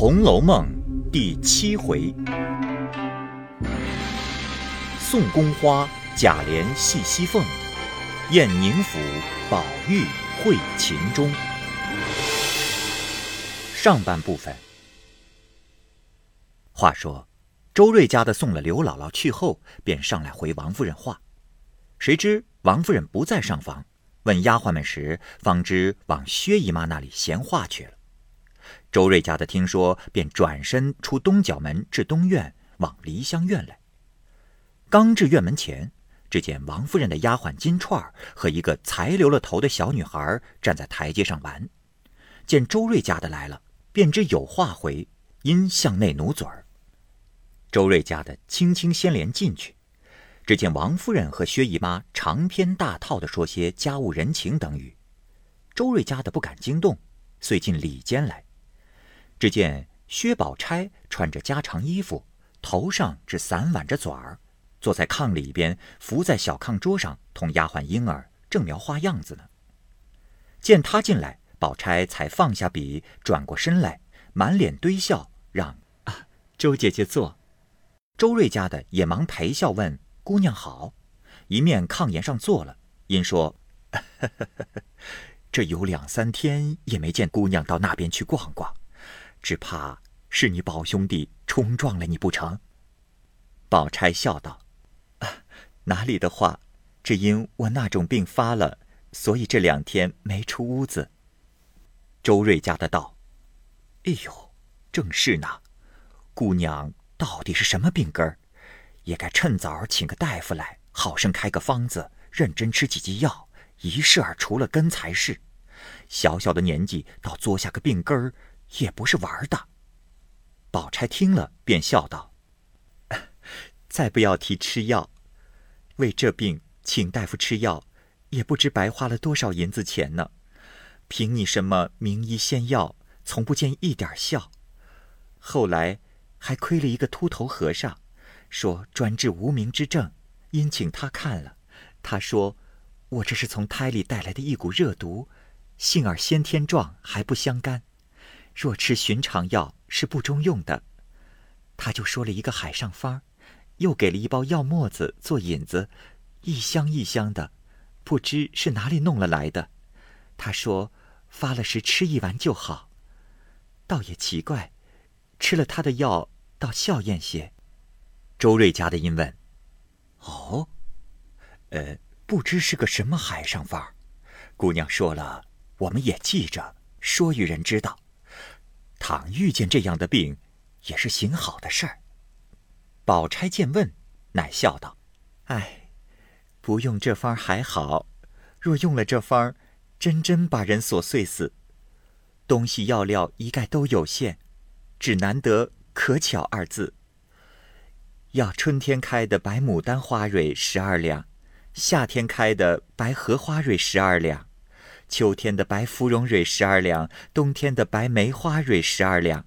红楼梦》第七回：宋宫花，贾琏戏西凤；燕宁府，宝玉会秦钟。上半部分。话说，周瑞家的送了刘姥姥去后，便上来回王夫人话。谁知王夫人不在上房，问丫鬟们时，方知往薛姨妈那里闲话去了。周瑞家的听说，便转身出东角门，至东院，往梨香院来。刚至院门前，只见王夫人的丫鬟金钏儿和一个才留了头的小女孩站在台阶上玩。见周瑞家的来了，便知有话回，因向内努嘴儿。周瑞家的轻轻掀帘进去，只见王夫人和薛姨妈长篇大套的说些家务人情等语。周瑞家的不敢惊动，遂进里间来。只见薛宝钗穿着家常衣服，头上只散挽着嘴儿，坐在炕里边，伏在小炕桌上，同丫鬟婴儿正描花样子呢。见他进来，宝钗才放下笔，转过身来，满脸堆笑，让啊周姐姐坐。周瑞家的也忙陪笑问姑娘好，一面炕沿上坐了，因说：“ 这有两三天也没见姑娘到那边去逛逛。”只怕是你宝兄弟冲撞了你不成？宝钗笑道：“啊，哪里的话，只因我那种病发了，所以这两天没出屋子。”周瑞家的道：“哎呦，正是呢，姑娘到底是什么病根儿？也该趁早请个大夫来，好生开个方子，认真吃几剂药，一试儿除了根才是。小小的年纪，倒作下个病根儿。”也不是玩的。宝钗听了，便笑道：“ 再不要提吃药，为这病请大夫吃药，也不知白花了多少银子钱呢。凭你什么名医仙药，从不见一点效。后来还亏了一个秃头和尚，说专治无名之症，因请他看了，他说我这是从胎里带来的一股热毒，幸而先天状，还不相干。”若吃寻常药是不中用的，他就说了一个海上方，又给了一包药沫子做引子，一箱一箱的，不知是哪里弄了来的。他说发了时吃一丸就好，倒也奇怪，吃了他的药倒笑艳些。周瑞家的因问：“哦，呃，不知是个什么海上方？姑娘说了，我们也记着，说与人知道。”倘遇见这样的病，也是行好的事儿。宝钗见问，乃笑道：“哎，不用这方还好，若用了这方，真真把人琐碎死。东西药料一概都有限，只难得可巧二字。要春天开的白牡丹花蕊十二两，夏天开的白荷花蕊十二两。”秋天的白芙蓉蕊十二两，冬天的白梅花蕊十二两，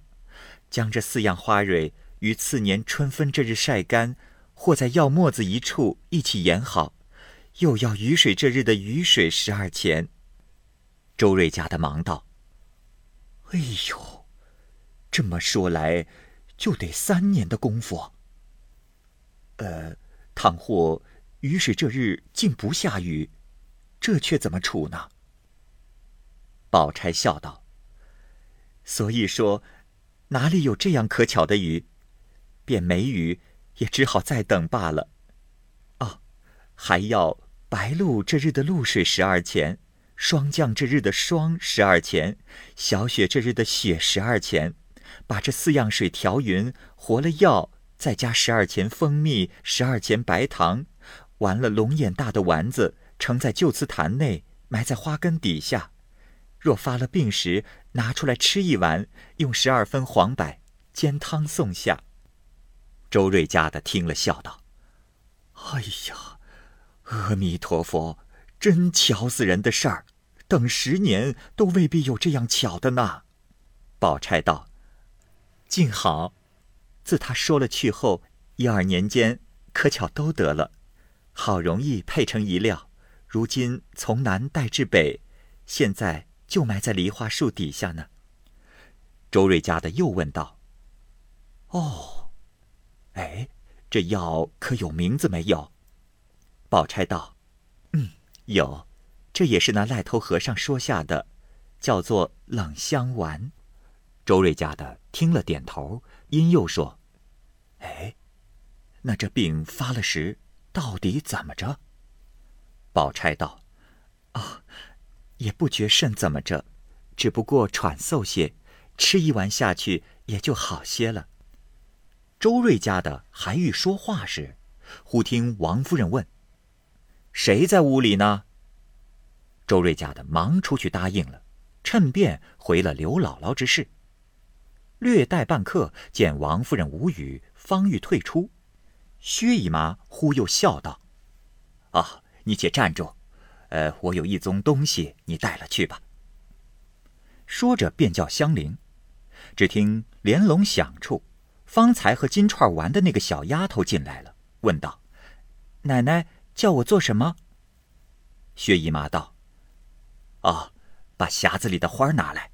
将这四样花蕊于次年春分这日晒干，或在药沫子一处一起研好，又要雨水这日的雨水十二钱。周瑞家的忙道：“哎呦，这么说来，就得三年的功夫。呃，倘或雨水这日竟不下雨，这却怎么处呢？”宝钗笑道：“所以说，哪里有这样可巧的雨？便没雨，也只好再等罢了。哦，还要白露这日的露水十二钱，霜降这日的霜十二钱，小雪这日的雪十二钱。把这四样水调匀，和了药，再加十二钱蜂蜜，十二钱白糖，完了龙眼大的丸子，盛在旧瓷坛内，埋在花根底下。”若发了病时，拿出来吃一碗，用十二分黄柏煎汤送下。周瑞家的听了，笑道：“哎呀，阿弥陀佛，真巧死人的事儿，等十年都未必有这样巧的呢。”宝钗道：“静好，自他说了去后，一二年间可巧都得了，好容易配成一料，如今从南带至北，现在。”就埋在梨花树底下呢。周瑞家的又问道：“哦，哎，这药可有名字没有？”宝钗道：“嗯，有，这也是那赖头和尚说下的，叫做冷香丸。”周瑞家的听了点头，因又说：“哎，那这病发了时，到底怎么着？”宝钗道：“啊，也不觉甚怎么着，只不过喘嗽些，吃一碗下去也就好些了。”周瑞家的还欲说话时，忽听王夫人问：“谁在屋里呢？”周瑞家的忙出去答应了，趁便回了刘姥姥之事。略待半刻，见王夫人无语，方欲退出，薛姨妈忽又笑道：“啊，你且站住，呃，我有一宗东西，你带了去吧。”说着便叫香菱。只听帘笼响处，方才和金钏玩的那个小丫头进来了，问道：“奶奶叫我做什么？”薛姨妈道：“哦，把匣子里的花拿来。”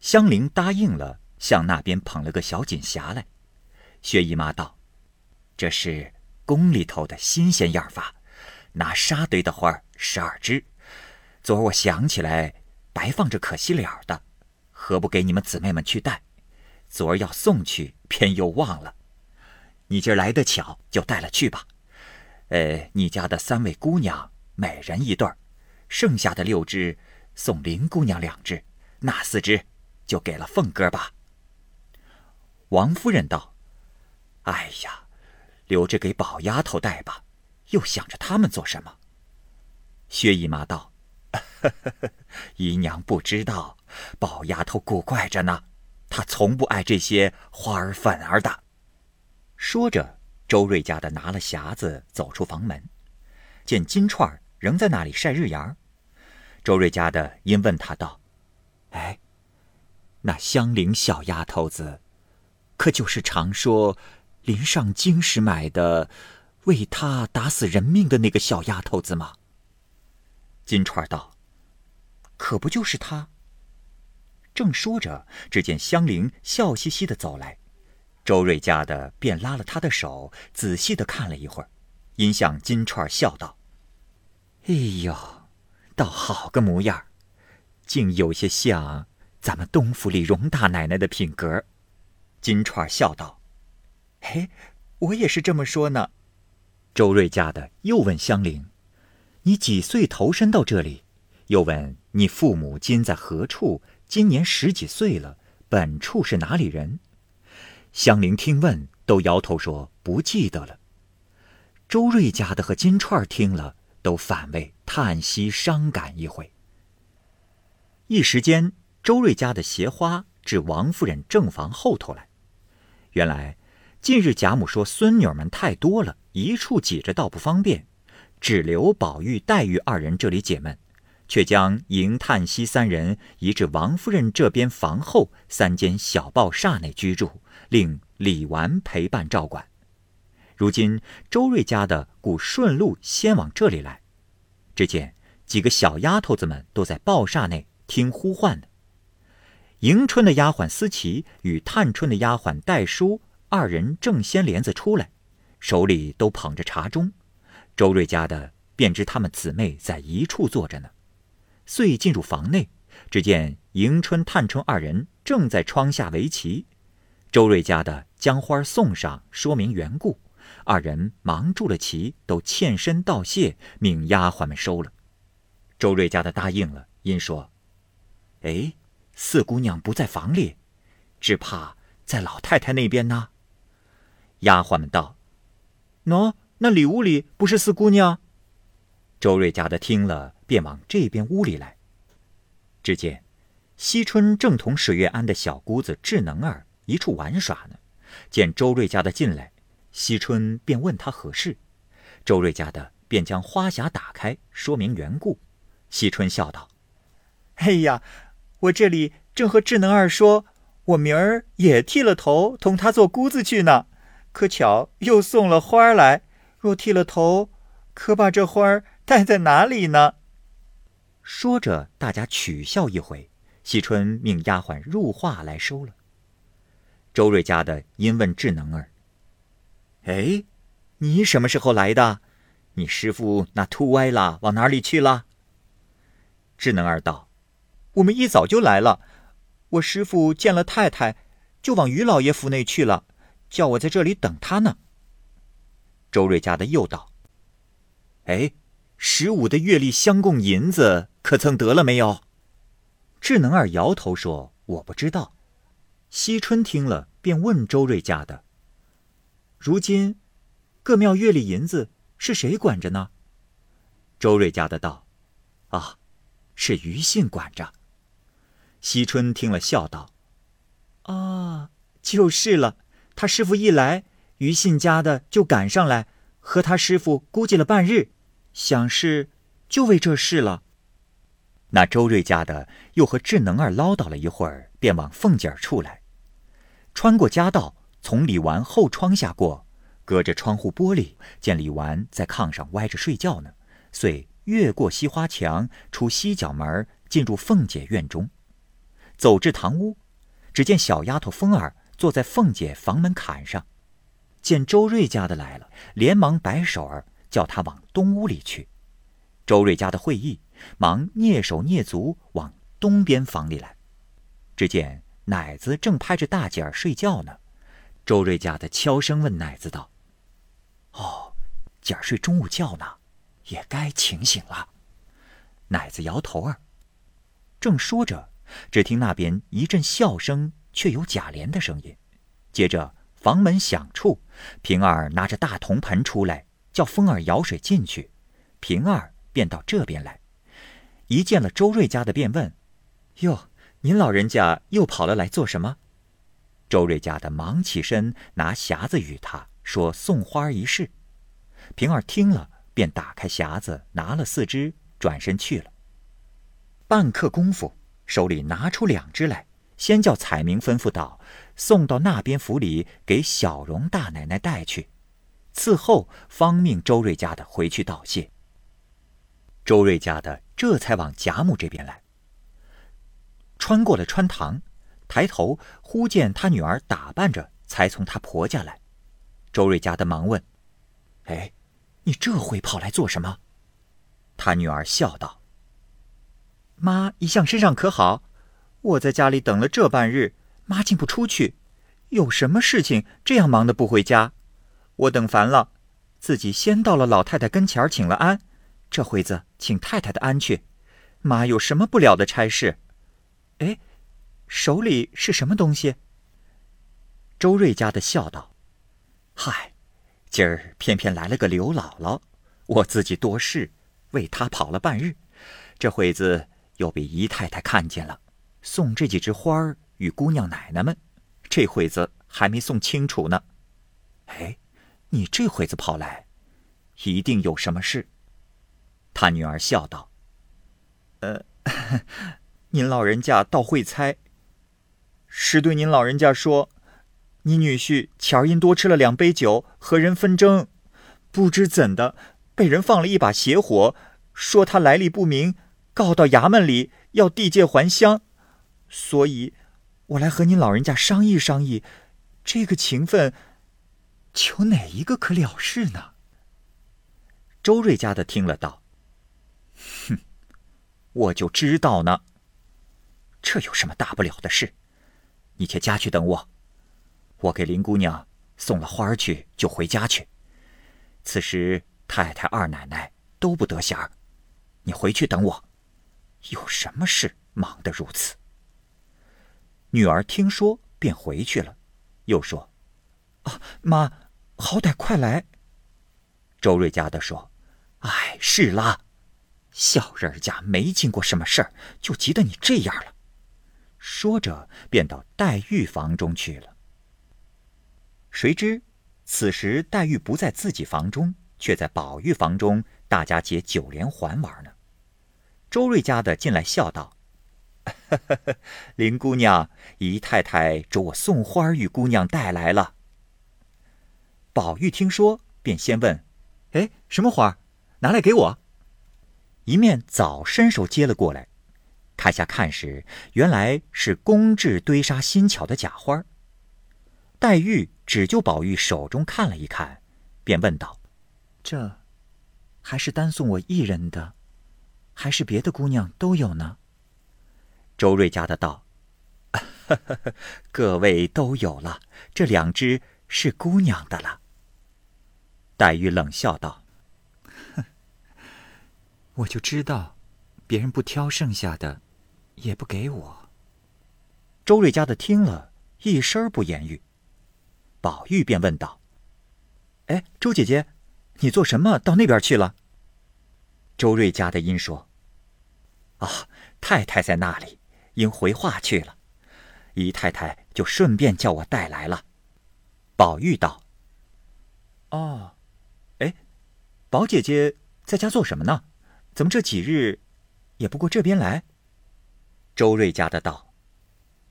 香菱答应了，向那边捧了个小锦匣来。薛姨妈道：“这是宫里头的新鲜样法，拿沙堆的花十二枝。昨儿我想起来，白放着可惜了的，何不给你们姊妹们去带？昨儿要送去，偏又忘了。你今儿来得巧，就带了去吧。呃，你家的三位姑娘，每人一对儿，剩下的六枝送林姑娘两只，那四枝。”就给了凤哥吧。王夫人道：“哎呀，留着给宝丫头带吧，又想着他们做什么？”薛姨妈道：“姨娘不知道，宝丫头古怪着呢，她从不爱这些花儿粉儿的。”说着，周瑞家的拿了匣子走出房门，见金钏仍在那里晒日阳。周瑞家的因问他道：“哎？”那香菱小丫头子，可就是常说临上京时买的，为他打死人命的那个小丫头子吗？金钏道：“可不就是他。”正说着，只见香菱笑嘻嘻的走来，周瑞家的便拉了她的手，仔细的看了一会儿，因向金钏笑道：“哎呦，倒好个模样竟有些像。”咱们东府里荣大奶奶的品格，金钏笑道：“嘿，我也是这么说呢。”周瑞家的又问香菱：“你几岁投身到这里？”又问你父母今在何处？今年十几岁了？本处是哪里人？香菱听问，都摇头说不记得了。周瑞家的和金钏听了，都反为叹息伤感一回。一时间。周瑞家的鞋花至王夫人正房后头来。原来，近日贾母说孙女儿们太多了，一处挤着倒不方便，只留宝玉、黛玉二人这里解闷，却将迎、叹息三人移至王夫人这边房后三间小报厦内居住，令李纨陪伴照管。如今周瑞家的故顺路先往这里来，只见几个小丫头子们都在报厦内听呼唤呢。迎春的丫鬟思琪与探春的丫鬟黛书二人正掀帘子出来，手里都捧着茶盅。周瑞家的便知他们姊妹在一处坐着呢，遂进入房内，只见迎春、探春二人正在窗下围棋。周瑞家的将花送上，说明缘故。二人忙住了棋，都欠身道谢，命丫鬟们收了。周瑞家的答应了，因说：“哎。”四姑娘不在房里，只怕在老太太那边呢。丫鬟们道：“喏，那里屋里不是四姑娘？”周瑞家的听了，便往这边屋里来。只见惜春正同水月庵的小姑子智能儿一处玩耍呢。见周瑞家的进来，惜春便问他何事。周瑞家的便将花匣打开，说明缘故。惜春笑道：“哎呀！”我这里正和智能儿说，我明儿也剃了头，同他做姑子去呢。可巧又送了花来，若剃了头，可把这花儿戴在哪里呢？说着，大家取笑一回，惜春命丫鬟入画来收了。周瑞家的因问智能儿：“哎，你什么时候来的？你师傅那秃歪了，往哪里去了？”智能儿道：“我们一早就来了。我师傅见了太太，就往于老爷府内去了，叫我在这里等他呢。”周瑞家的又道：“哎，十五的月例相供银子可曾得了没有？”智能儿摇头说：“我不知道。”惜春听了，便问周瑞家的：“如今，各庙月例银子是谁管着呢？”周瑞家的道：“啊。”是于信管着。惜春听了，笑道：“啊，就是了。他师傅一来，于信家的就赶上来，和他师傅估计了半日，想是就为这事了。”那周瑞家的又和智能儿唠叨了一会儿，便往凤姐儿处来，穿过家道，从李纨后窗下过，隔着窗户玻璃，见李纨在炕上歪着睡觉呢，遂。越过西花墙，出西角门，进入凤姐院中，走至堂屋，只见小丫头凤儿坐在凤姐房门槛上，见周瑞家的来了，连忙摆手儿叫他往东屋里去。周瑞家的会意，忙蹑手蹑足往东边房里来，只见奶子正拍着大姐儿睡觉呢。周瑞家的悄声问奶子道：“哦，姐儿睡中午觉呢。”也该清醒了，奶子摇头儿。正说着，只听那边一阵笑声，却有贾琏的声音。接着房门响处，平儿拿着大铜盆出来，叫风儿舀水进去。平儿便到这边来，一见了周瑞家的，便问：“哟，您老人家又跑了来做什么？”周瑞家的忙起身，拿匣子与他说：“送花一事。”平儿听了。便打开匣子，拿了四只，转身去了。半刻功夫，手里拿出两只来，先叫彩明吩咐道：“送到那边府里，给小荣大奶奶带去。”伺后方命周瑞家的回去道谢。周瑞家的这才往贾母这边来，穿过了穿堂，抬头忽见他女儿打扮着，才从他婆家来。周瑞家的忙问：“哎？”你这会跑来做什么？他女儿笑道：“妈一向身上可好？我在家里等了这半日，妈竟不出去，有什么事情这样忙的不回家？我等烦了，自己先到了老太太跟前请了安，这会子请太太的安去。妈有什么不了的差事？哎，手里是什么东西？”周瑞家的笑道：“嗨。”今儿偏偏来了个刘姥姥，我自己多事，为她跑了半日，这会子又被姨太太看见了，送这几枝花儿与姑娘奶奶们，这会子还没送清楚呢。哎，你这会子跑来，一定有什么事。他女儿笑道：“呃，您老人家倒会猜，是对您老人家说。”你女婿前儿因多吃了两杯酒，和人纷争，不知怎的，被人放了一把邪火，说他来历不明，告到衙门里要地界还乡，所以，我来和您老人家商议商议，这个情分，求哪一个可了事呢？周瑞家的听了道：“哼，我就知道呢，这有什么大不了的事？你且家去等我。”我给林姑娘送了花去，就回家去。此时太太、二奶奶都不得闲儿，你回去等我。有什么事忙得如此？女儿听说便回去了，又说：“啊，妈，好歹快来。”周瑞家的说：“哎，是啦，小人家没经过什么事儿，就急得你这样了。”说着，便到黛玉房中去了。谁知，此时黛玉不在自己房中，却在宝玉房中，大家结九连环玩呢。周瑞家的进来笑道：“ 林姑娘，姨太太着我送花与姑娘带来了。”宝玉听说，便先问：“哎，什么花？拿来给我。”一面早伸手接了过来，开下看时，原来是公制堆沙新巧的假花。黛玉只就宝玉手中看了一看，便问道：“这，还是单送我一人的，还是别的姑娘都有呢？”周瑞家的道：“ 各位都有了，这两只是姑娘的了。”黛玉冷笑道：“哼，我就知道，别人不挑剩下的。”也不给我。周瑞家的听了一声不言语，宝玉便问道：“哎，周姐姐，你做什么到那边去了？”周瑞家的因说：“啊，太太在那里，因回话去了，姨太太就顺便叫我带来了。”宝玉道：“哦，哎，宝姐姐在家做什么呢？怎么这几日也不过这边来？”周瑞家的道：“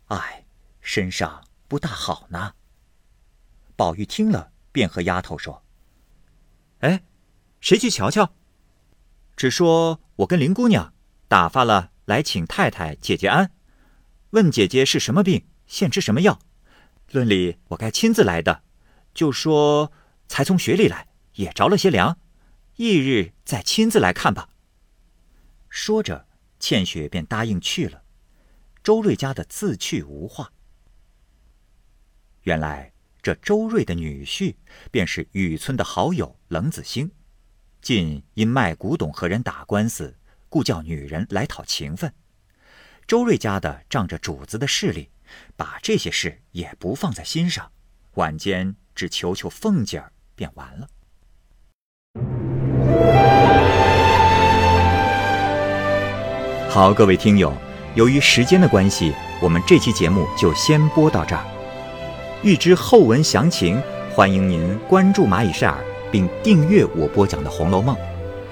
哎，身上不大好呢。”宝玉听了，便和丫头说：“哎，谁去瞧瞧？只说我跟林姑娘打发了来请太太姐姐安，问姐姐是什么病，现吃什么药。论理我该亲自来的，就说才从雪里来，也着了些凉，翌日再亲自来看吧。”说着，倩雪便答应去了。周瑞家的自去无话。原来这周瑞的女婿便是雨村的好友冷子兴，近因卖古董和人打官司，故叫女人来讨情分。周瑞家的仗着主子的势力，把这些事也不放在心上，晚间只求求凤姐儿便完了。好，各位听友。由于时间的关系，我们这期节目就先播到这儿。欲知后文详情，欢迎您关注蚂蚁晒尔，并订阅我播讲的《红楼梦》。